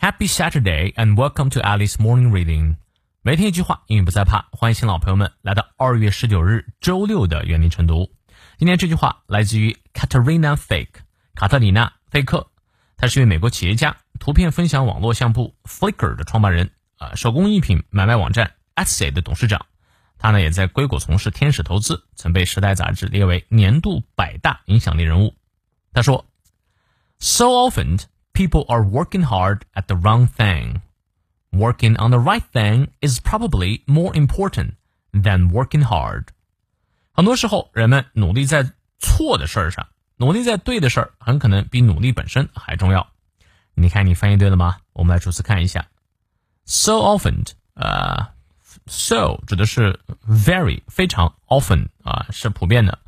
Happy Saturday and welcome to Alice Morning Reading。每天一句话，英语不再怕。欢迎新老朋友们来到二月十九日周六的原力晨读。今天这句话来自于 Katerina Fake，卡特里娜·费克。他是一位美国企业家，图片分享网络相簿 Flickr 的创办人，啊，手工艺品买卖网站 Etsy 的董事长。他呢也在硅谷从事天使投资，曾被《时代》杂志列为年度百大影响力人物。他说：“So often people are working hard at the wrong thing. Working on the right thing is probably more important than working hard. 很多时候，人们努力在错的事儿上，努力在对的事儿，很可能比努力本身还重要。你看，你翻译对了吗？我们来逐词看一下。So often，呃，so 指的是 very 非常 often 啊、呃，是普遍的。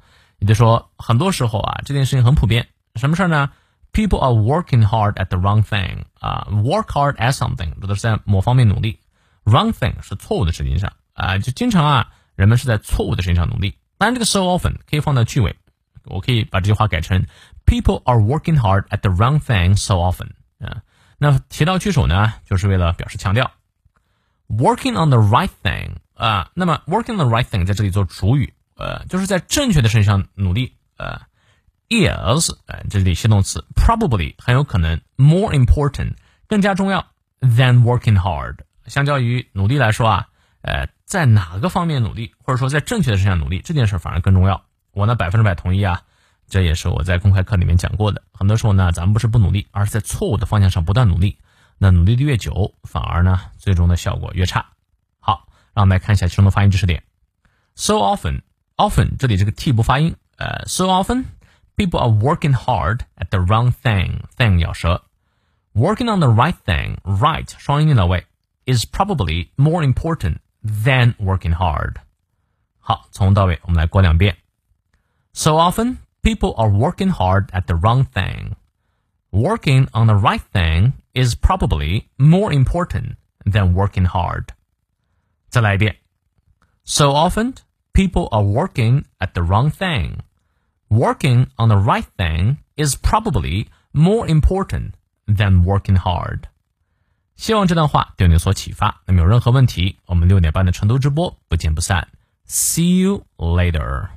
也就是说，很多时候啊，这件事情很普遍。什么事儿呢？People are working hard at the wrong thing 啊、uh,，work hard at something 指的是在某方面努力，wrong thing 是错误的事情上啊，就经常啊，人们是在错误的事情上努力。当然，这个 so often 可以放到句尾，我可以把这句话改成 People are working hard at the wrong thing so often 啊。那提到句首呢，就是为了表示强调。Working on the right thing 啊，那么 working on the right thing 在这里做主语，呃，就是在正确的事情上努力，呃。，is 呃这里系动词，probably 很有可能 more important 更加重要 than working hard，相较于努力来说啊，呃，在哪个方面努力，或者说在正确的事情上努力，这件事反而更重要。我呢百分之百同意啊，这也是我在公开课里面讲过的。很多时候呢，咱们不是不努力，而是在错误的方向上不断努力。那努力的越久，反而呢，最终的效果越差。好，让我们来看一下其中的发音知识点。So often, often 这里这个 t 不发音，呃，so often people are working hard at the wrong thing. Thing 咬舌。Working on the right thing, right is probably more important than working hard. 好，从到尾我们来过两遍。So often people are working hard at the wrong thing. Working on the right thing is probably more important than working hard. 再来一遍。So often people are working at the wrong thing. Working on the right thing is probably more important than working hard. hard。希望这段话对你有所启发。那么有任何问题，我们六点半的成都直播不见不散。See you later.